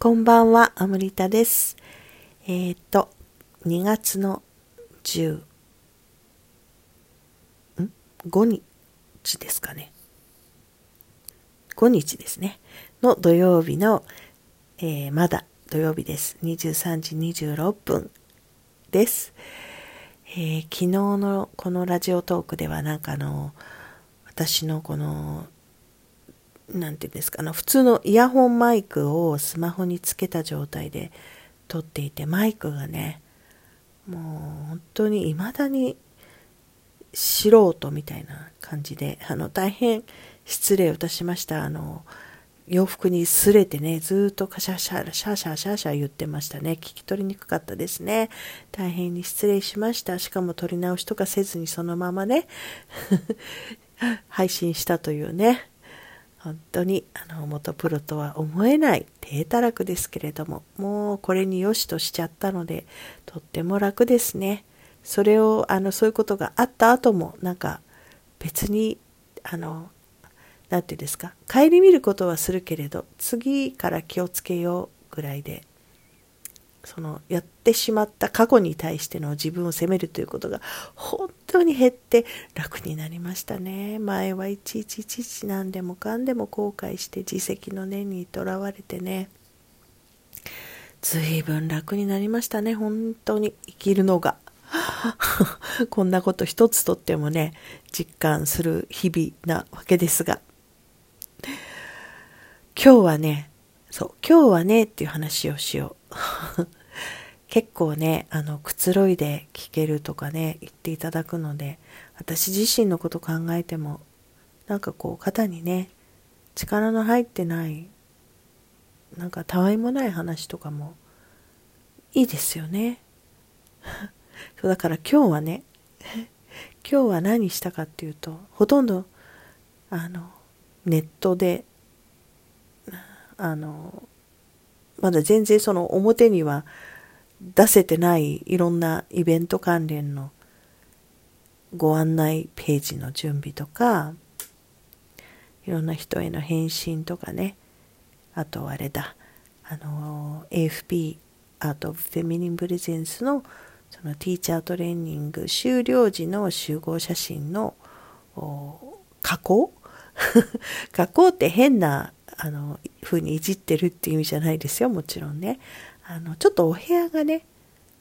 こんばんは、アムリタです。えっ、ー、と、2月の10、ん ?5 日ですかね。5日ですね。の土曜日の、えー、まだ土曜日です。23時26分です。えー、昨日のこのラジオトークではなんかあの、私のこの何て言うんですかあの普通のイヤホンマイクをスマホにつけた状態で撮っていてマイクがねもう本当に未だに素人みたいな感じであの大変失礼をいたしました。あの洋服にすれてねずっとカシャシャシャシャシャシャ言ってましたね。聞き取りにくかったですね。大変に失礼しました。しかも撮り直しとかせずにそのままね 配信したというね。本当にあの元プロとは思えない低たらくですけれどももうこれによしとしちゃったのでとっても楽ですね。それをあのそういうことがあった後もなんか別にあの何て言うんですか顧みることはするけれど次から気をつけようぐらいでそのやってしまった過去に対しての自分を責めるということが本当に減って楽になりましたね。前はいちいちいちいち何でもかんでも後悔して自責の念にとらわれてね。随分楽になりましたね。本当に生きるのが。こんなこと一つとってもね実感する日々なわけですが。今日はねそう今日はねっていう話をしよう。結構ねあのくつろいで聞けるとかね言っていただくので私自身のこと考えてもなんかこう肩にね力の入ってないなんかたわいもない話とかもいいですよね。そうだから今日はね 今日は何したかっていうとほとんどあのネットであのまだ全然その表には出せてないいろんなイベント関連のご案内ページの準備とかいろんな人への返信とかね。あとあれだ。あの AFP アート・フェミニン・プレゼンスのそのティーチャートレーニング終了時の集合写真の加工？加工って変なあの風にいじってるっていう意味じゃないですよ。もちろんね。あのちょっとお部屋がね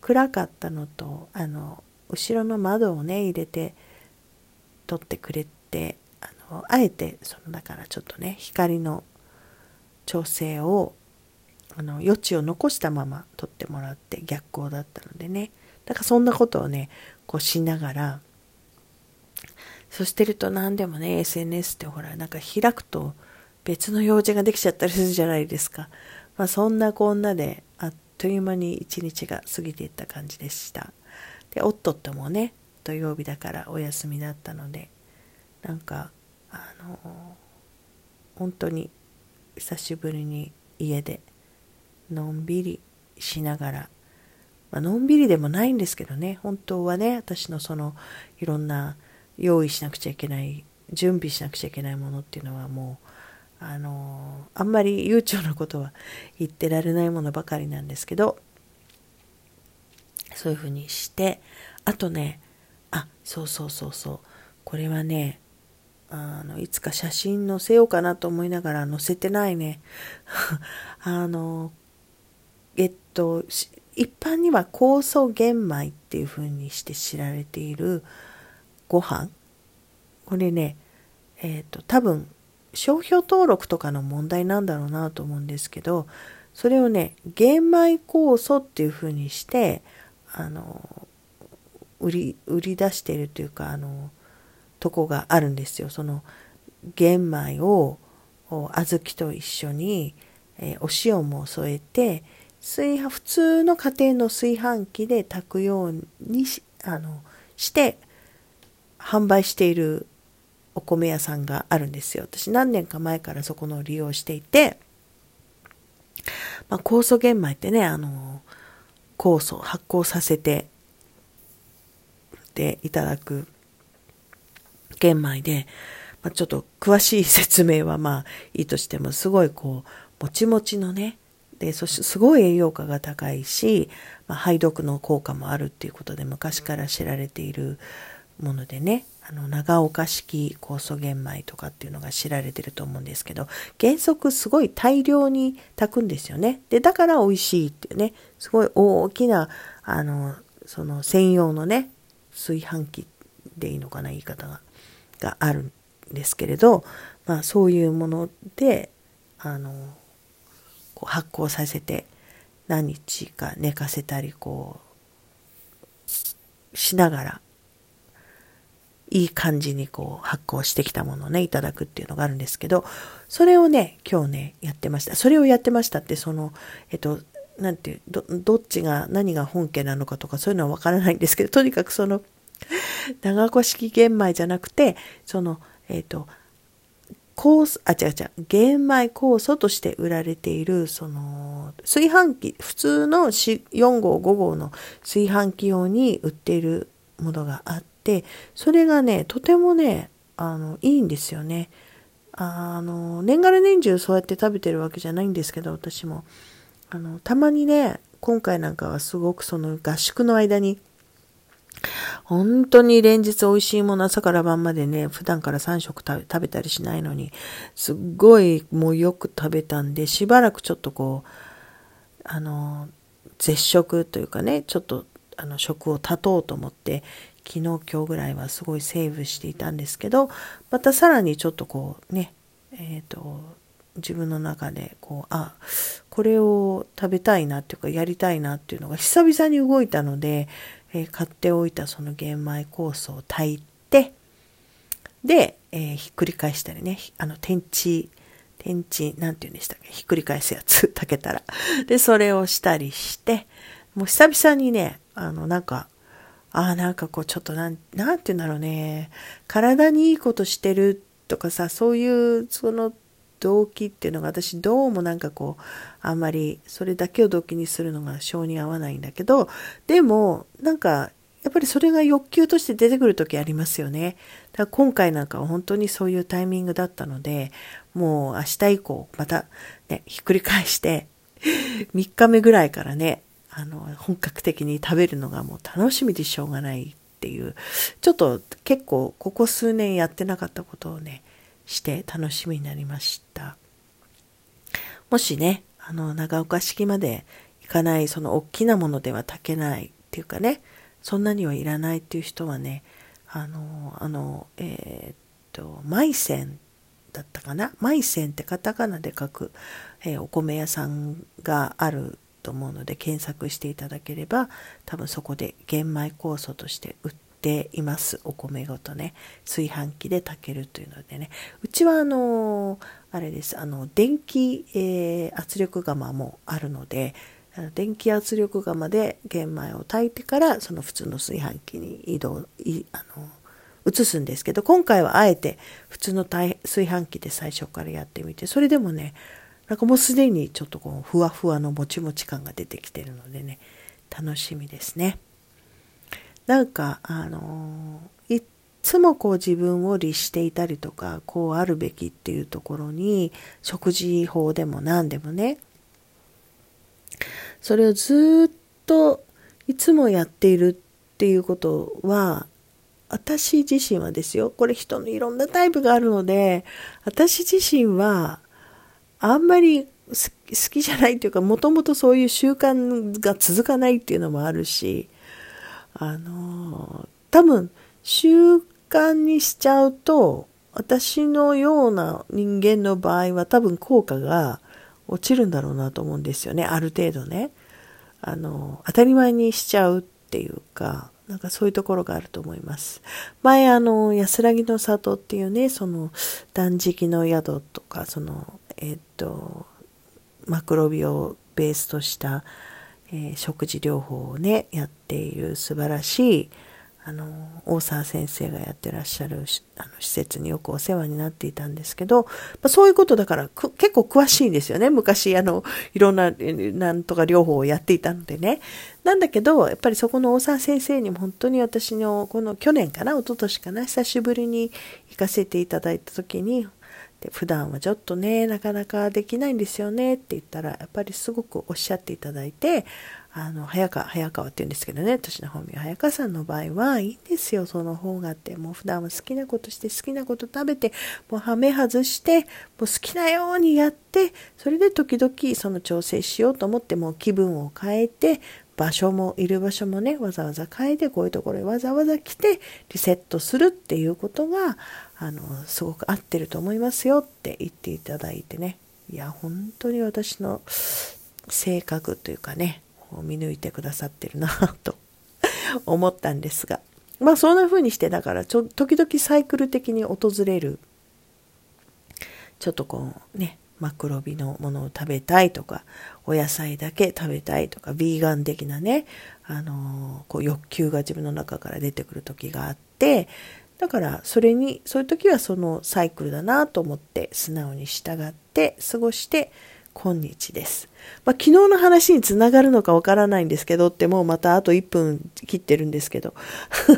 暗かったのとあの後ろの窓をね入れて撮ってくれてあのあえてそのだからちょっとね光の調整をあの余地を残したまま撮ってもらって逆光だったのでねだからそんなことをねこうしながらそうしてると何でもね SNS ってほらなんか開くと別の用事ができちゃったりするじゃないですか。まあ、そんなこんなでという間に一日が過ぎていった感じでした。で、夫ともね、土曜日だからお休みだったので、なんか、あの本当に久しぶりに家でのんびりしながら、まあのんびりでもないんですけどね、本当はね、私のそのいろんな用意しなくちゃいけない、準備しなくちゃいけないものっていうのはもう、あのあんまり悠長なことは言ってられないものばかりなんですけどそういうふうにしてあとねあそうそうそうそうこれはねあのいつか写真載せようかなと思いながら載せてないね。あのえっと一般には酵素玄米っていうふうにして知られているご飯。これねえっと多分商標登録とかの問題なんだろうなと思うんですけどそれをね玄米酵素っていうふうにしてあの売り売り出しているというかあのとこがあるんですよ。その玄米を小豆と一緒に、えー、お塩も添えて炊飯普通の家庭の炊飯器で炊くようにしあのして販売しているお米屋さんがあるんですよ。私何年か前からそこの利用していて、まあ、酵素玄米ってね、あの、酵素発酵させてでいただく玄米で、まあ、ちょっと詳しい説明はまあいいとしてもすごいこうもちもちのねで、そしてすごい栄養価が高いし、まあ、排毒の効果もあるっていうことで昔から知られているものでね、あの、長岡式酵素玄米とかっていうのが知られてると思うんですけど、原則すごい大量に炊くんですよね。で、だから美味しいっていうね、すごい大きな、あの、その専用のね、炊飯器でいいのかな、言い方が、があるんですけれど、まあそういうもので、あの、こう発酵させて何日か寝かせたり、こう、しながらいい感じにこう発酵してきたものをね、いただくっていうのがあるんですけど、それをね、今日ね、やってました。それをやってましたって、その、えっと、なんていう、ど、どっちが、何が本家なのかとかそういうのはわからないんですけど、とにかくその、長子式玄米じゃなくて、その、えっと、酵素、あ、違う違う、玄米酵素として売られている、その、炊飯器、普通の4号、5号の炊飯器用に売っているものがあって、て、それがね、とてもね、あの、いいんですよね。あの、年がら年中そうやって食べてるわけじゃないんですけど、私も。あの、たまにね、今回なんかはすごくその合宿の間に、本当に連日美味しいもの朝から晩までね、普段から3食食べたりしないのに、すっごいもうよく食べたんで、しばらくちょっとこう、あの、絶食というかね、ちょっとあの食を断とうと思って昨日今日ぐらいはすごいセーブしていたんですけどまたさらにちょっとこうねえっ、ー、と自分の中でこうあこれを食べたいなっていうかやりたいなっていうのが久々に動いたので、えー、買っておいたその玄米酵素を炊いてで、えー、ひっくり返したりねあの天地天地なんて言うんでしたっけひっくり返すやつ 炊けたら。でそれをしたりしてもう久々にねあのなんかああ、なんかこう、ちょっとなん、なんて言うんだろうね。体にいいことしてるとかさ、そういう、その動機っていうのが私どうもなんかこう、あんまりそれだけを動機にするのが性に合わないんだけど、でも、なんか、やっぱりそれが欲求として出てくる時ありますよね。だから今回なんかは本当にそういうタイミングだったので、もう明日以降、またね、ひっくり返して、3日目ぐらいからね、あの、本格的に食べるのがもう楽しみでしょうがないっていう、ちょっと結構ここ数年やってなかったことをね、して楽しみになりました。もしね、あの、長岡式まで行かない、その大きなものでは炊けないっていうかね、そんなにはいらないっていう人はね、あの、あの、えー、っと、マイセンだったかな？マイセンってカタカナで書く、えー、お米屋さんがあると思うので検索していただければ多分そこで玄米酵素として売っています。お米ごとね。炊飯器で炊けるというのでね。うちはあのあれです。あの電気、えー、圧力釜もあるので電気圧力釜で玄米を炊いてからその普通の炊飯器に移動いあの移すんですけど今回はあえて普通の炊飯器で最初からやってみてそれでもねなんかもうすでにちょっとこうふわふわのもちもち感が出てきてるのでね楽しみですね。なんかあのいつもこう自分を律していたりとかこうあるべきっていうところに食事法でも何でもねそれをずっといつもやっているっていうことは私自身はですよこれ人のいろんなタイプがあるので私自身はあんまり好きじゃないというか、もともとそういう習慣が続かないっていうのもあるし、あの、多分、習慣にしちゃうと、私のような人間の場合は多分効果が落ちるんだろうなと思うんですよね。ある程度ね。あの、当たり前にしちゃうっていうか、なんかそういうところがあると思います。前あの、安らぎの里っていうね、その断食の宿とか、そのえっと、マクロビをベースとした、えー、食事療法をね、やっている素晴らしい、あの、大沢先生がやってらっしゃるあの施設によくお世話になっていたんですけど、まあ、そういうことだから結構詳しいんですよね。昔、あの、いろんな、なんとか療法をやっていたのでね。なんだけど、やっぱりそこの大沢先生にも本当に私の、この去年かな、一昨年かな、久しぶりに行かせていただいた時に、で普段はちょっとねなかなかできないんですよねって言ったらやっぱりすごくおっしゃっていただいてあの早川早川って言うんですけどね私の本名早川さんの場合はいいんですよその方がって。もう普段は好きなことして好きなこと食べてもうはめ外してもう好きなようにやってそれで時々その調整しようと思ってもう気分を変えて場所もいる場所もねわざわざ変えてこういうところにわざわざ来てリセットするっていうことがあのすごく合ってると思いますよって言っていただいてね。いや本当に私の性格というかね見抜いてくださってるなと 思ったんですが。まあそんな風にしてだからちょ時々サイクル的に訪れるちょっとこうねマクロビのものを食べたいとか、お野菜だけ食べたいとか、ビーガン的なね、あのこう欲求が自分の中から出てくる時があって、だからそれに、そういう時はそのサイクルだなと思って素直に従って過ごして今日です。まあ、昨日の話につながるのかわからないんですけどってもうまたあと1分切ってるんですけど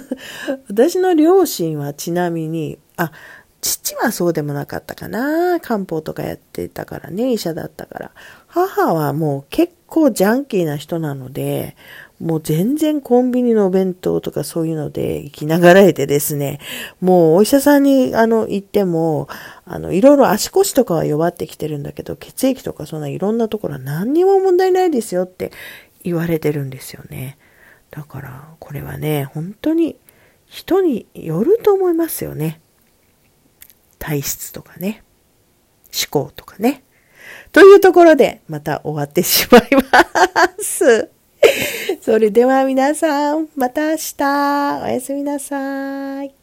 私の両親はちなみに、あ、父はそうでもなかったかな。漢方とかやってたからね、医者だったから。母はもう結構ジャンキーな人なので、もう全然コンビニのお弁当とかそういうので生きながらえてですね、もうお医者さんにあの行っても、あの、いろいろ足腰とかは弱ってきてるんだけど、血液とかそんないろんなところは何にも問題ないですよって言われてるんですよね。だから、これはね、本当に人によると思いますよね。体質とかね、思考とかね。というところで、また終わってしまいます。それでは皆さん、また明日、おやすみなさい。